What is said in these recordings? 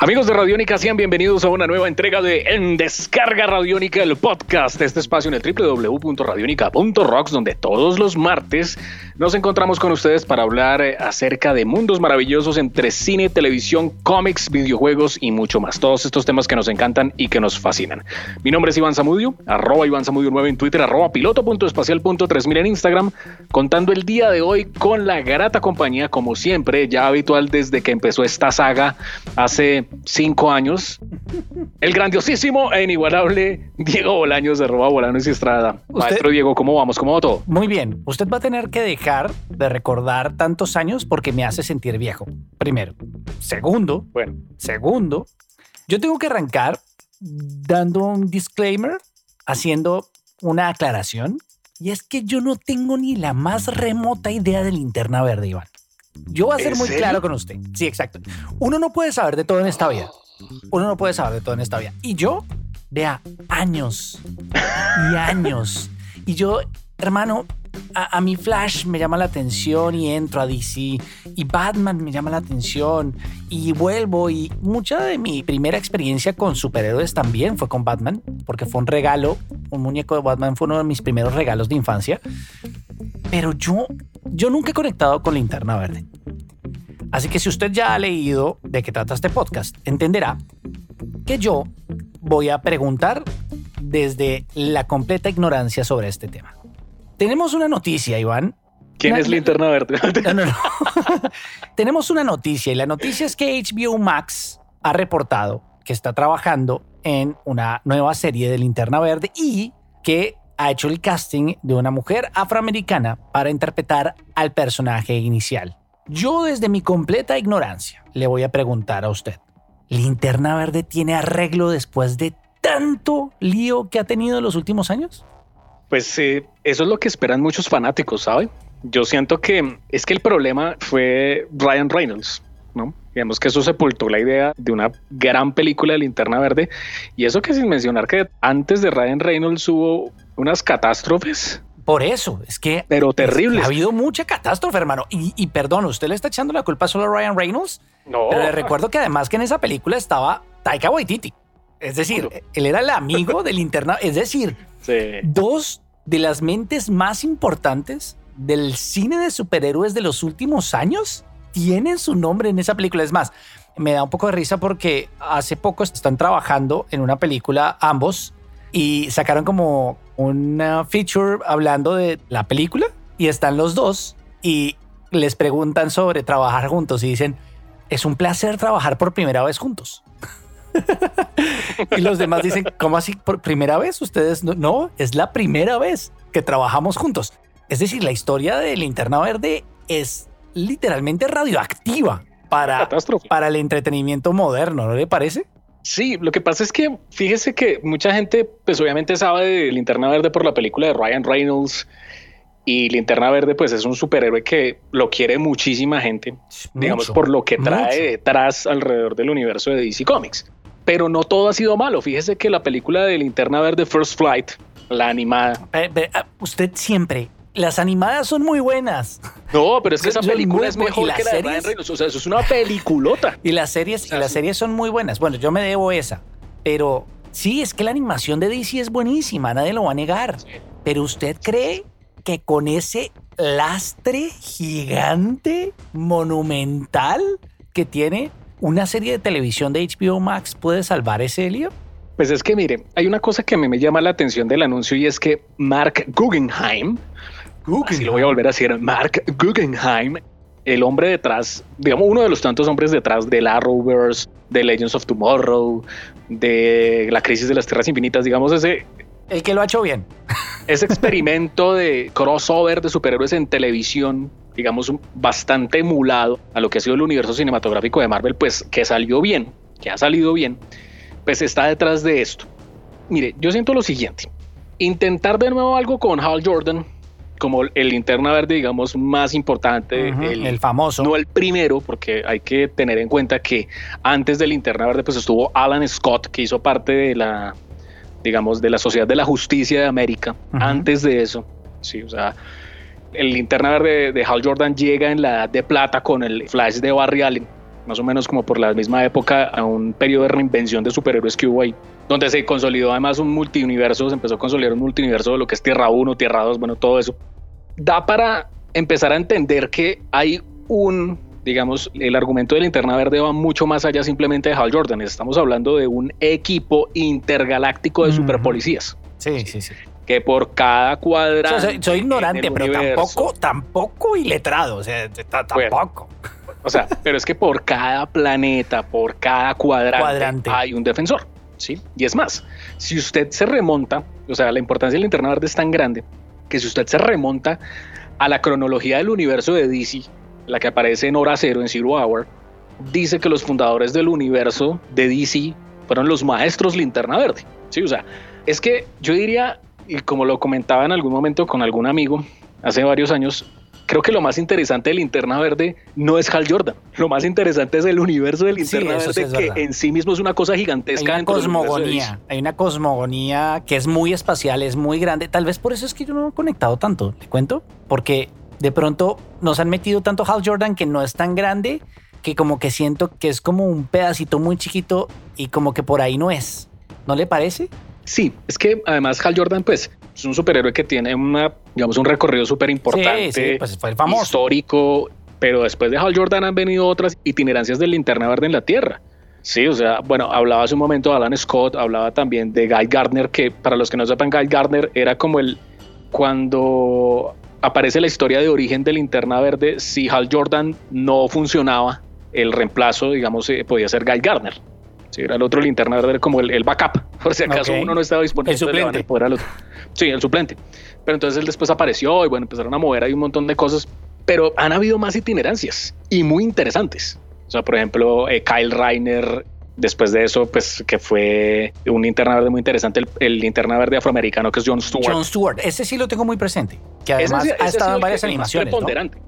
Amigos de Radiónica, sean bienvenidos a una nueva entrega de En Descarga Radiónica, el podcast, este espacio en el www.radionica.rocks, donde todos los martes nos encontramos con ustedes para hablar eh, acerca de mundos maravillosos entre cine, televisión, cómics, videojuegos y mucho más. Todos estos temas que nos encantan y que nos fascinan. Mi nombre es Iván Zamudio, arroba Iván Zamudio 9 en Twitter, arroba piloto.espacial.3000 en Instagram, contando el día de hoy con la grata compañía, como siempre, ya habitual desde que empezó esta saga hace cinco años, el grandiosísimo e inigualable Diego Bolaños de Roba Bolanos y Estrada. Maestro Diego, ¿cómo vamos? ¿Cómo va todo? Muy bien. Usted va a tener que dejar de recordar tantos años porque me hace sentir viejo. Primero. Segundo. Bueno. Segundo. Yo tengo que arrancar dando un disclaimer, haciendo una aclaración. Y es que yo no tengo ni la más remota idea de linterna verde, Iván. Yo voy a ser muy claro con usted. Sí, exacto. Uno no puede saber de todo en esta vida. Uno no puede saber de todo en esta vida. Y yo, vea, años y años. Y yo, hermano, a, mi Flash me llama la atención y entro a DC y Batman me llama la atención y vuelvo y mucha de mi primera experiencia con superhéroes también fue con Batman porque fue un regalo, un muñeco de Batman fue uno de mis primeros regalos de infancia. Pero yo, yo nunca he conectado con Linterna Verde. Así que si usted ya ha leído de qué trata este podcast, entenderá que yo voy a preguntar desde la completa ignorancia sobre este tema. Tenemos una noticia, Iván. ¿Quién es Linterna Verde? No, no, no. Tenemos una noticia y la noticia es que HBO Max ha reportado que está trabajando en una nueva serie de Linterna Verde y que ha hecho el casting de una mujer afroamericana para interpretar al personaje inicial. Yo desde mi completa ignorancia le voy a preguntar a usted, ¿Linterna Verde tiene arreglo después de tanto lío que ha tenido en los últimos años? Pues eh, eso es lo que esperan muchos fanáticos, ¿sabe? Yo siento que es que el problema fue Ryan Reynolds, ¿no? Digamos que eso sepultó la idea de una gran película de Linterna Verde y eso que sin mencionar que antes de Ryan Reynolds hubo unas catástrofes por eso, es que... Pero terrible. Ha habido mucha catástrofe, hermano. Y, perdón, ¿usted le está echando la culpa solo a Ryan Reynolds? No. Pero le recuerdo que además que en esa película estaba Taika Waititi. Es decir, él era el amigo del interna. Es decir, dos de las mentes más importantes del cine de superhéroes de los últimos años tienen su nombre en esa película. Es más, me da un poco de risa porque hace poco están trabajando en una película ambos y sacaron como una feature hablando de la película y están los dos y les preguntan sobre trabajar juntos y dicen, es un placer trabajar por primera vez juntos. y los demás dicen, ¿cómo así por primera vez? Ustedes no, no, es la primera vez que trabajamos juntos. Es decir, la historia de Linterna Verde es literalmente radioactiva para, para el entretenimiento moderno, ¿no le parece? Sí, lo que pasa es que fíjese que mucha gente, pues obviamente sabe de Linterna Verde por la película de Ryan Reynolds y Linterna Verde, pues es un superhéroe que lo quiere muchísima gente, digamos, por lo que trae detrás alrededor del universo de DC Comics. Pero no todo ha sido malo. Fíjese que la película de Linterna Verde First Flight, la animada. Ah, usted siempre las animadas son muy buenas. No, pero es que esa película es mejor que la de Ryan Reynolds. O sea, eso es una peliculota. Y las series, y las series son muy buenas. Bueno, yo me debo esa. Pero sí, es que la animación de DC es buenísima, nadie lo va a negar. Pero usted cree que con ese lastre gigante, monumental que tiene una serie de televisión de HBO Max puede salvar ese lío? Pues es que mire, hay una cosa que a mí me llama la atención del anuncio y es que Mark Guggenheim, Guggenheim. lo voy a volver a decir, Mark Guggenheim, el hombre detrás, digamos, uno de los tantos hombres detrás del Arrowverse, de Legends of Tomorrow, de la crisis de las tierras infinitas, digamos, ese... El que lo ha hecho bien. Ese experimento de crossover de superhéroes en televisión, digamos, bastante emulado a lo que ha sido el universo cinematográfico de Marvel, pues que salió bien, que ha salido bien, pues está detrás de esto. Mire, yo siento lo siguiente. Intentar de nuevo algo con Hal Jordan, como el linterna verde, digamos, más importante. el, famoso. No el primero, porque hay que tener en cuenta que antes del linterna verde, pues estuvo Alan Scott, que hizo parte de la, digamos, de la Sociedad de la Justicia de América. Antes de eso, sí, o sea, el linterna verde de Hal Jordan llega en la edad de plata con el Flash de Barry Allen, más o menos como por la misma época, a un periodo de reinvención de superhéroes que hubo ahí, donde se consolidó además un multiuniverso, se empezó a consolidar un multiuniverso de lo que es Tierra 1, Tierra 2, bueno, todo eso. Da para empezar a entender que hay un digamos, el argumento de linterna verde va mucho más allá simplemente de Hal Jordan. Estamos hablando de un equipo intergaláctico de superpolicías. Sí, sí, sí que por cada cuadrante. soy, ignorante, pero tampoco, tampoco iletrado, o sea, tampoco. o sea, pero es que por cada planeta, por cada cuadrante, hay un defensor, ¿sí? Y es más, si usted se remonta, o sea, la importancia del linterna verde es tan grande que si usted se remonta a la cronología del universo de DC, la que aparece en Hora Cero, en Zero Hour, dice que los fundadores del universo de DC fueron los maestros linterna verde, ¿sí? O sea, es que yo diría y como lo comentaba en algún momento con algún amigo hace varios años, creo que lo más interesante de Linterna Verde no es Hal Jordan. Lo más interesante es el universo de Linterna Verde, que en sí mismo es una cosa gigantesca. Hay una cosmogonía, hay una cosmogonía que es muy espacial, es muy grande. Tal vez por eso es que yo no he conectado tanto, ¿te cuento? Porque de pronto nos han metido tanto Hal Jordan que no es tan grande que como que siento que es como un pedacito muy chiquito y como que por ahí no es. ¿No le parece? Sí, es que además Hal Jordan, pues, es un superhéroe que tiene una, digamos, un recorrido súper importante, sí, pues fue el famoso. histórico, pero después de Hal Jordan han venido otras itinerancias del linterna verde en la Tierra. Sí, o sea, bueno, hablaba hace un momento de Alan Scott, hablaba también de Guy Gardner, que para los que no sepan, Guy Gardner era como el, cuando aparece la historia de origen del linterna verde, si Hal Jordan no funcionaba, el reemplazo, digamos, eh, podía ser Guy Gardner. Sí, era el otro linterna verde como el, backup, por si acaso uno no estaba disponible. El suplente. Sí, el suplente. Pero entonces él después apareció y bueno, empezaron a mover ahí un montón de cosas, pero han habido más itinerancias y muy interesantes. O sea, por ejemplo, eh, Kyle Reiner Después de eso, pues que fue un linterna verde muy interesante, el, linterna verde afroamericano que es John Stewart. John Stewart, ese sí lo tengo muy presente, que además ha estado en varias animaciones.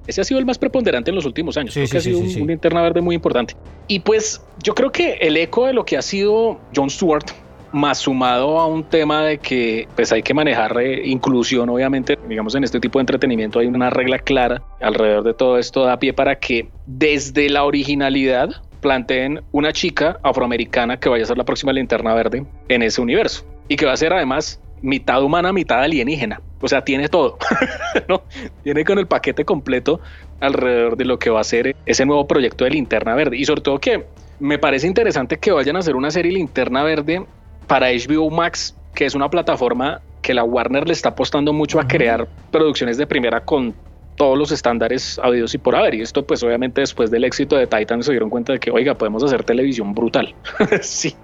Ese ha sido el más preponderante en los últimos años. creo que ha sido un, un linterna verde muy importante. Y pues yo creo que el eco de lo que ha sido John Stewart más sumado a un tema de que pues hay que manejar eh, inclusión, obviamente, digamos en este tipo de entretenimiento hay una regla clara alrededor de todo esto, da pie para que desde la originalidad planteen una chica afroamericana que vaya a ser la próxima linterna verde en ese universo y que va a ser además mitad humana, mitad alienígena. O sea, tiene todo, ¿no? Tiene con el paquete completo alrededor de lo que va a ser ese nuevo proyecto de linterna verde. Y sobre todo que me parece interesante que vayan a hacer una serie linterna verde para HBO Max, que es una plataforma que la Warner le está apostando mucho a crear producciones de primera con todos los estándares habidos y por haber. Y esto pues obviamente después del éxito de Titan se dieron cuenta de que, oiga, podemos hacer televisión brutal. sí.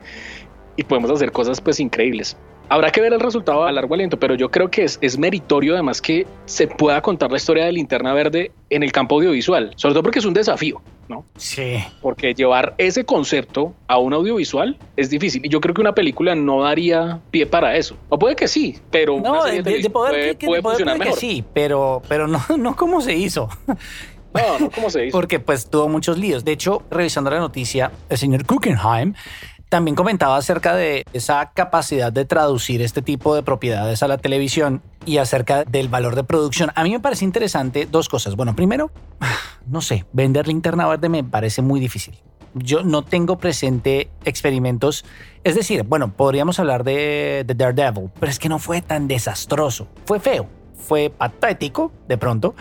Y podemos hacer cosas pues increíbles. Habrá que ver el resultado a largo aliento, pero yo creo que es, es meritorio además que se pueda contar la historia de Linterna Verde en el campo audiovisual, sobre todo porque es un desafío. ¿No? Sí. Porque llevar ese concepto a un audiovisual es difícil. Y yo creo que una película no daría pie para eso. O puede que sí, pero no, de, poder, puede, funcionar mejor. sí, pero, pero no, no como se hizo. No, no como se hizo. Porque pues tuvo muchos líos. De hecho, revisando la noticia, el señor Guggenheim también comentaba acerca de esa capacidad de traducir este tipo de propiedades a la televisión y acerca del valor de producción. A mí me parece interesante dos cosas. Bueno, primero, no sé, vender linterna verde me parece muy difícil. Yo no tengo presente experimentos. Es decir, bueno, podríamos hablar de, de Daredevil, pero es que no fue tan desastroso. Fue feo, fue patético de pronto,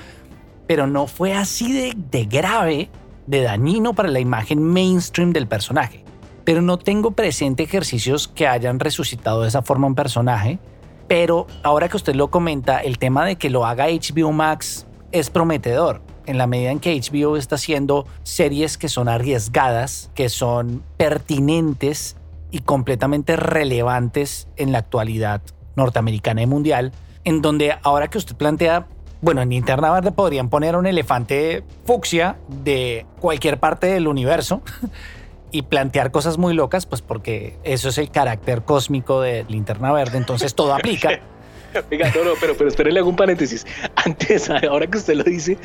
pero no fue así de, de grave, de dañino para la imagen mainstream del personaje pero no tengo presente ejercicios que hayan resucitado de esa forma un personaje. Pero ahora que usted lo comenta, el tema de que lo haga HBO Max es prometedor. En la medida en que HBO está haciendo series que son arriesgadas, que son pertinentes y completamente relevantes en la actualidad norteamericana y mundial, en donde ahora que usted plantea, bueno, en Interna Verde podrían poner un elefante fucsia de cualquier parte del universo y plantear cosas muy locas, pues porque eso es el carácter cósmico de Linterna Verde, entonces todo aplica. Venga, no, no, pero, pero espérenle hago un paréntesis. Antes, ahora que usted lo dice,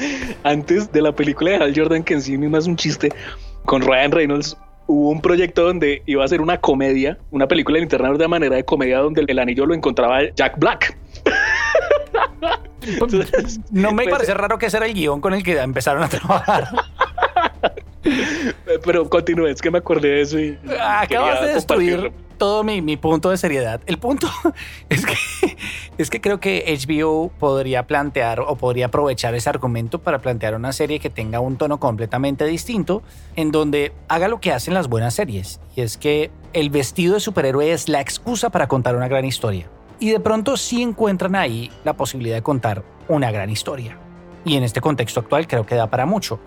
antes de la película de Hal Jordan, que en sí misma es un chiste, con Ryan Reynolds hubo un proyecto donde iba a ser una comedia, una película de internet de manera de comedia donde el anillo lo encontraba Jack Black. no me pues, parece raro que ese era el guion con el que empezaron a trabajar. Pero continúe, es que me acordé de eso y. Acabas de destruir todo mi, punto de seriedad. El punto es que, es que creo que HBO podría plantear o podría aprovechar ese argumento para plantear una serie que tenga un tono completamente distinto, en donde haga lo que hacen las buenas series. Y es que el vestido de superhéroe es la excusa para contar una gran historia. Y de pronto sí encuentran ahí la posibilidad de contar una gran historia. Y en este contexto actual creo que da para mucho.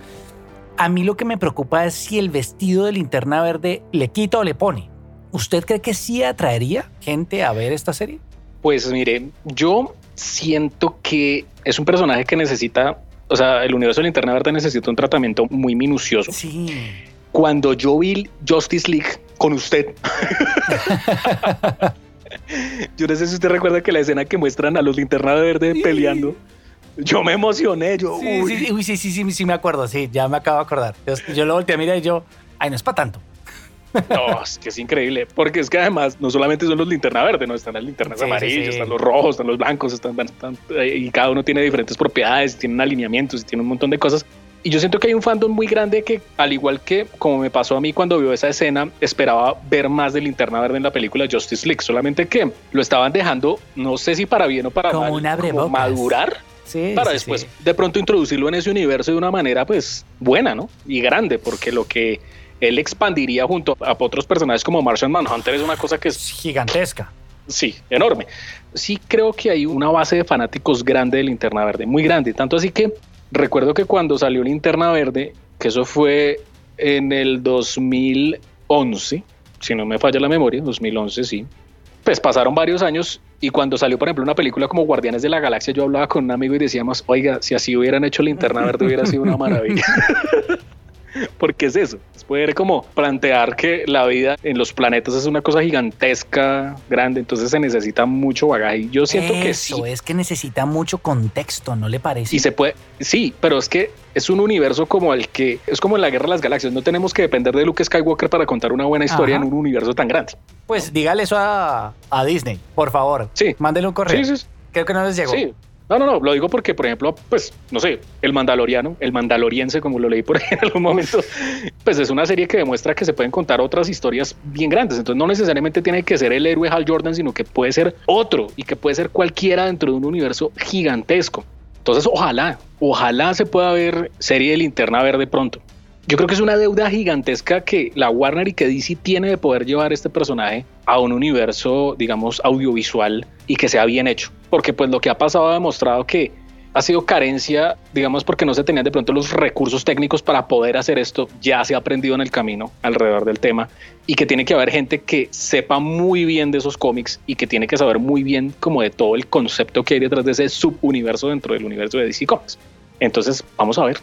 A mí lo que me preocupa es si el vestido de linterna verde le quita o le pone. ¿Usted cree que sí atraería gente a ver esta serie? Pues mire, yo siento que es un personaje que necesita, o sea, el universo de Linterna Verde necesita un tratamiento muy minucioso. Sí. Cuando yo vi Justice League con usted, yo no sé si usted recuerda que la escena que muestran a los Linterna Verde sí. peleando, yo me emocioné, yo. Sí, uy. Sí, sí, sí, sí, sí, me acuerdo, sí, ya me acabo de acordar. Yo, yo lo volteé a mirar y yo, ay, no es para tanto. No, es que es increíble, porque es que además no solamente son los linterna verde, no están las linternas sí, amarillas, sí, están los rojos, están los blancos, están, están, y cada uno tiene diferentes propiedades, tienen alineamientos, tiene un montón de cosas. Y yo siento que hay un fandom muy grande que, al igual que como me pasó a mí cuando vio esa escena, esperaba ver más de linterna verde en la película Justice League, solamente que lo estaban dejando, no sé si para bien o para como mal, una como madurar. Sí, para sí, después sí. de pronto introducirlo en ese universo de una manera pues buena, ¿no? Y grande, porque lo que él expandiría junto a otros personajes como Martian Manhunter es una cosa que es gigantesca. Sí, enorme. Sí creo que hay una base de fanáticos grande de Linterna Verde, muy grande, tanto así que recuerdo que cuando salió Linterna Verde, que eso fue en el 2011, si no me falla la memoria, 2011 sí, pues pasaron varios años y cuando salió, por ejemplo, una película como Guardianes de la Galaxia, yo hablaba con un amigo y decíamos, oiga, si así hubieran hecho Linterna Verde hubiera sido una maravilla. Porque es eso, es poder como plantear que la vida en los planetas es una cosa gigantesca, grande, entonces se necesita mucho bagaje. Yo siento Eso, que sí. es que necesita mucho contexto, ¿no le parece? Y se puede, sí, pero es que es un universo como el que es como en la guerra de las galaxias. No tenemos que depender de Luke Skywalker para contar una buena historia Ajá. en un universo tan grande. Pues dígale eso a, a Disney, por favor. Sí. Mándele un correo. Sí, sí, Creo que no les llegó. sí. No, no, no, lo digo porque, por ejemplo, pues, no sé, el mandaloriano, el mandaloriense, como lo leí por ahí en algún momento, pues es una serie que demuestra que se pueden contar otras historias bien grandes. Entonces, no necesariamente tiene que ser el héroe Hal Jordan, sino que puede ser otro y que puede ser cualquiera dentro de un universo gigantesco. Entonces, ojalá, ojalá se pueda ver serie de linterna verde pronto. Yo creo que es una deuda gigantesca que la Warner y que DC tiene de poder llevar este personaje a un universo, digamos, audiovisual y que sea bien hecho. Porque pues lo que ha pasado ha demostrado que ha sido carencia, digamos, porque no se tenían de pronto los recursos técnicos para poder hacer esto. Ya se ha aprendido en el camino alrededor del tema y que tiene que haber gente que sepa muy bien de esos cómics y que tiene que saber muy bien como de todo el concepto que hay detrás de ese subuniverso dentro del universo de DC Comics. Entonces, vamos a ver.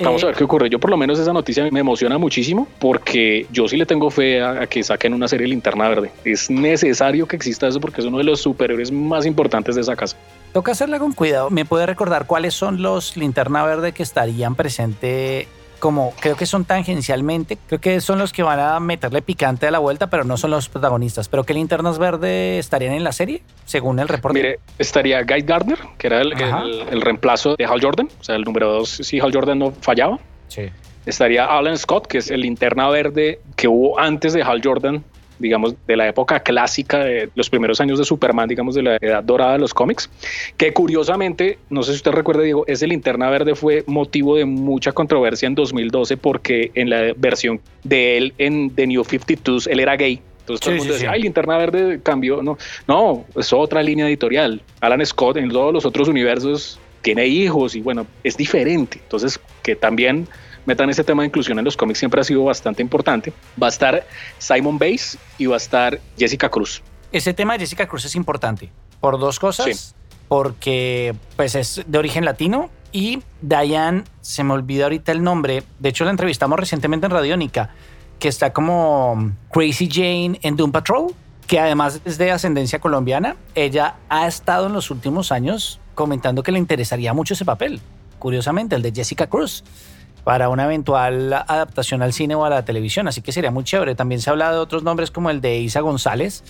Vamos Eh, a ver qué ocurre. Yo por lo menos esa noticia me emociona muchísimo porque yo sí le tengo fe a, a que saquen una serie linterna verde. Es necesario que exista eso porque es uno de los superhéroes más importantes de esa casa. Toca hacerla con cuidado. ¿Me puede recordar cuáles son los linterna verde que estarían presente? Como creo que son tangencialmente, creo que son los que van a meterle picante a la vuelta, pero no son los protagonistas. ¿Pero qué linternas verde estarían en la serie, según el reporte? Mire, estaría Guy Gardner, que era el, el- el reemplazo de Hal Jordan, o sea, el número dos, si Hal Jordan no fallaba. Sí. Estaría Alan Scott, que es el linterna verde que hubo antes de Hal Jordan, digamos, de la época clásica de los primeros años de Superman, digamos, de la edad dorada de los cómics, que curiosamente, no sé si usted recuerda, Diego, ese linterna verde fue motivo de mucha controversia en 2012 porque en la versión de él en The New 52 él era gay. Entonces todo Sí, el mundo sí, decía, sí. ay, linterna verde cambió. No, no, es otra línea editorial. Alan Scott en todos los otros universos tiene hijos y bueno, es diferente. Entonces, que también metan ese tema de inclusión en los cómics siempre ha sido bastante importante. Va a estar Simon Bass y va a estar Jessica Cruz. Ese tema de Jessica Cruz es importante por dos cosas. Sí. Porque pues es de origen latino y Diane, se me olvida ahorita el nombre, de hecho la entrevistamos recientemente en Radiónica, que está como Crazy Jane en Doom Patrol, que además es de ascendencia colombiana. Ella ha estado en los últimos años comentando que le interesaría mucho ese papel, curiosamente, el de Jessica Cruz. para una eventual adaptación al cine o a la televisión, así que sería muy chévere. También se ha hablado de otros nombres como el de Isa González,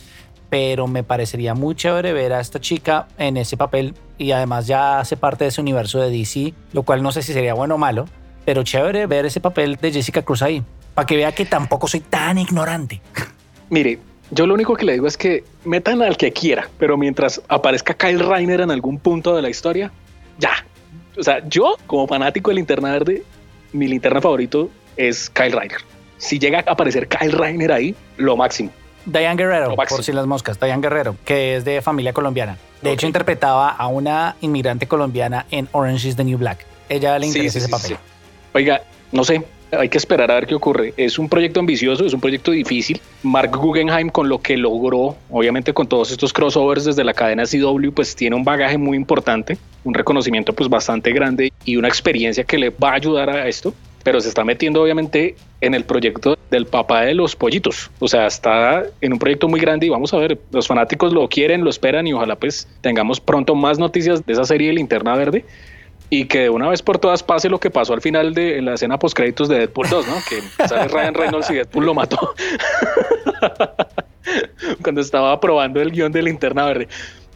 pero me parecería muy chévere ver a esta chica en ese papel y además ya hace parte de ese universo de DC, lo cual no sé si sería bueno o malo, pero chévere ver ese papel de Jessica Cruz ahí, para que vea que tampoco soy tan ignorante. Mire, yo lo único que le digo es que metan al que quiera, pero mientras aparezca Kyle Reiner en algún punto de la historia, ya. O sea, yo como fanático de Linterna Verde, mi linterna favorito es Kyle Reiner. Si llega a aparecer Kyle Reiner ahí, lo máximo. Diane Guerrero, por si las moscas, Diane Guerrero, que es de familia colombiana. De hecho, interpretaba a una inmigrante colombiana en Orange is the New Black. Ella le interesa ese papel. Oiga, no sé, hay que esperar a ver qué ocurre. Es un proyecto ambicioso, es un proyecto difícil. Mark Guggenheim con lo que logró, obviamente con todos estos crossovers desde la cadena CW, pues tiene un bagaje muy importante, un reconocimiento pues bastante grande y una experiencia que le va a ayudar a esto pero se está metiendo obviamente en el proyecto del papá de los pollitos. O sea, está en un proyecto muy grande y vamos a ver, los fanáticos lo quieren, lo esperan y ojalá pues tengamos pronto más noticias de esa serie de Linterna Verde y que de una vez por todas pase lo que pasó al final de la escena post créditos de Deadpool 2, ¿no? Que sale Ryan Reynolds y Deadpool lo mató cuando estaba probando el guion de Linterna Verde.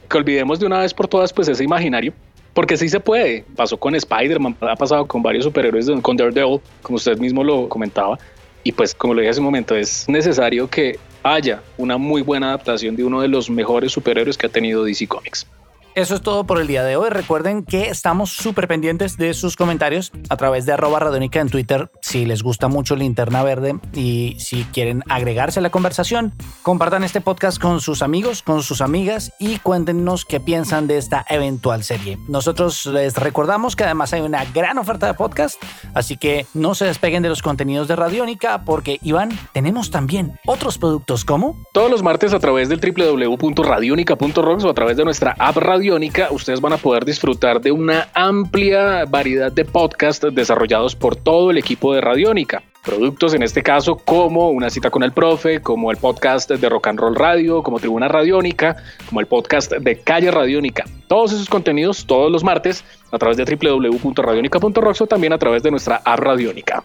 Que olvidemos de una vez por todas pues ese imaginario porque sí se puede. Pasó con Spider-Man, ha pasado con varios superhéroes, con Daredevil, como usted mismo lo comentaba. Y pues, como lo dije hace un momento, es necesario que haya una muy buena adaptación de uno de los mejores superhéroes que ha tenido DC Comics. Eso es todo por el día de hoy. Recuerden que estamos súper pendientes de sus comentarios a través de arroba en Twitter si les gusta mucho Linterna Verde y si quieren agregarse a la conversación. Compartan este podcast con sus amigos, con sus amigas y cuéntenos qué piensan de esta eventual serie. Nosotros les recordamos que además hay una gran oferta de podcast, así que no se despeguen de los contenidos de Radiónica porque, Iván, tenemos también otros productos como... Todos los martes a través del www.radionica.rocks o a través de nuestra app Radio ustedes van a poder disfrutar de una amplia variedad de podcasts desarrollados por todo el equipo de Radiónica. Productos en este caso como Una cita con el profe, como el podcast de Rock and Roll Radio, como Tribuna Radiónica, como el podcast de Calle Radiónica. Todos esos contenidos todos los martes a través de www.radionica.rocks o también a través de nuestra app Radiónica.